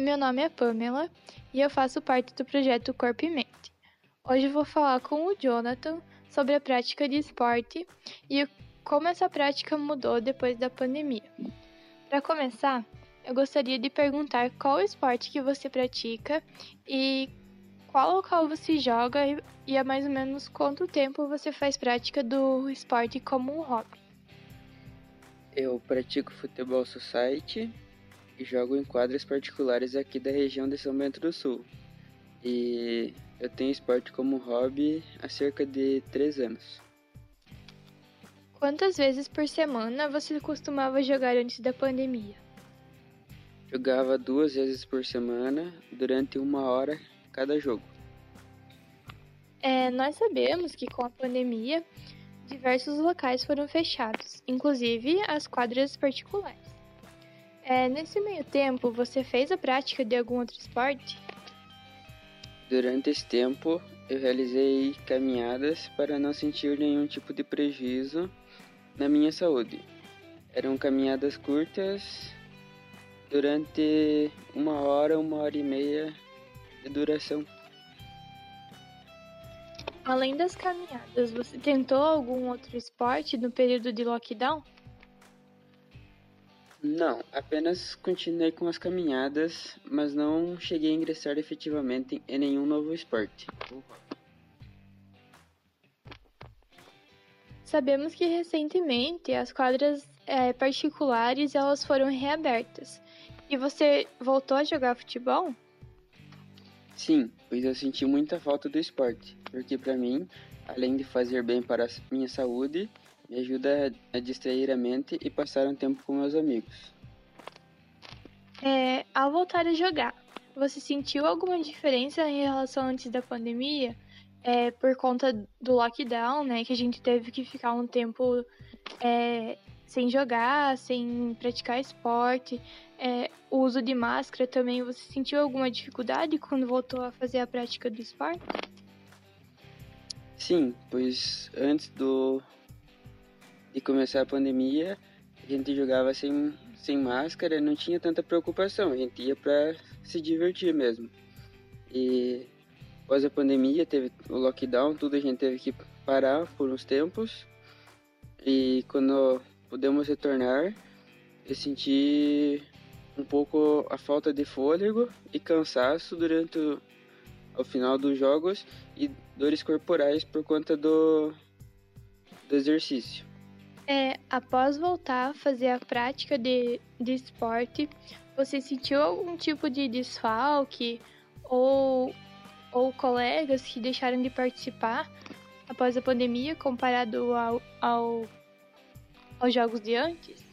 Meu nome é Pamela e eu faço parte do projeto Corpo e Mente. Hoje vou falar com o Jonathan sobre a prática de esporte e como essa prática mudou depois da pandemia. Para começar, eu gostaria de perguntar qual esporte que você pratica e qual local você joga e há mais ou menos quanto tempo você faz prática do esporte como um hobby. Eu pratico futebol society e jogo em quadras particulares aqui da região de São Bento do Sul. E eu tenho esporte como hobby há cerca de três anos. Quantas vezes por semana você costumava jogar antes da pandemia? Jogava duas vezes por semana, durante uma hora cada jogo. É, nós sabemos que com a pandemia, diversos locais foram fechados, inclusive as quadras particulares. É, nesse meio tempo, você fez a prática de algum outro esporte? Durante esse tempo, eu realizei caminhadas para não sentir nenhum tipo de prejuízo na minha saúde. Eram caminhadas curtas, durante uma hora, uma hora e meia de duração. Além das caminhadas, você tentou algum outro esporte no período de lockdown? Não, apenas continuei com as caminhadas, mas não cheguei a ingressar efetivamente em nenhum novo esporte. Sabemos que recentemente as quadras é, particulares elas foram reabertas. E você voltou a jogar futebol? Sim, pois eu senti muita falta do esporte, porque para mim, além de fazer bem para a minha saúde, me ajuda a distrair a mente e passar um tempo com meus amigos. É, ao voltar a jogar, você sentiu alguma diferença em relação antes da pandemia? É, por conta do lockdown, né? Que a gente teve que ficar um tempo é, sem jogar, sem praticar esporte. É, o uso de máscara também, você sentiu alguma dificuldade quando voltou a fazer a prática do esporte? Sim, pois antes do, de começar a pandemia, a gente jogava sem, sem máscara, não tinha tanta preocupação, a gente ia para se divertir mesmo. E após a pandemia, teve o lockdown, tudo a gente teve que parar por uns tempos. E quando pudemos retornar, eu senti um pouco a falta de fôlego e cansaço durante o final dos jogos e dores corporais por conta do, do exercício. É, após voltar a fazer a prática de, de esporte, você sentiu algum tipo de desfalque ou, ou colegas que deixaram de participar após a pandemia comparado ao, ao, aos jogos de antes?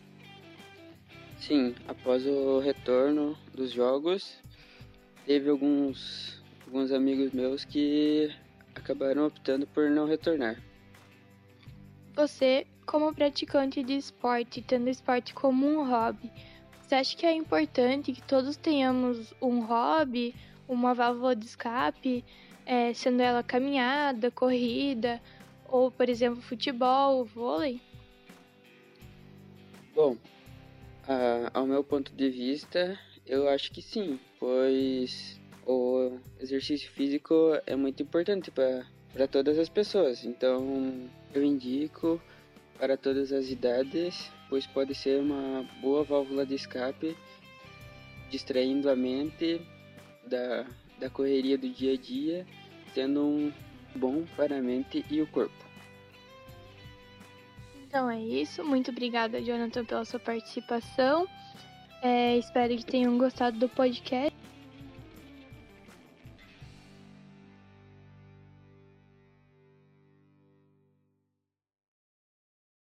Sim, após o retorno dos jogos, teve alguns, alguns amigos meus que acabaram optando por não retornar. Você como praticante de esporte, tendo esporte como um hobby, você acha que é importante que todos tenhamos um hobby, uma válvula de escape, é, sendo ela caminhada, corrida, ou, por exemplo, futebol, vôlei? Bom, ao meu ponto de vista, eu acho que sim, pois o exercício físico é muito importante para todas as pessoas. Então, eu indico para todas as idades, pois pode ser uma boa válvula de escape, distraindo a mente da, da correria do dia a dia, sendo um bom para a mente e o corpo. Então é isso. Muito obrigada, Jonathan, pela sua participação. É, espero que tenham gostado do podcast.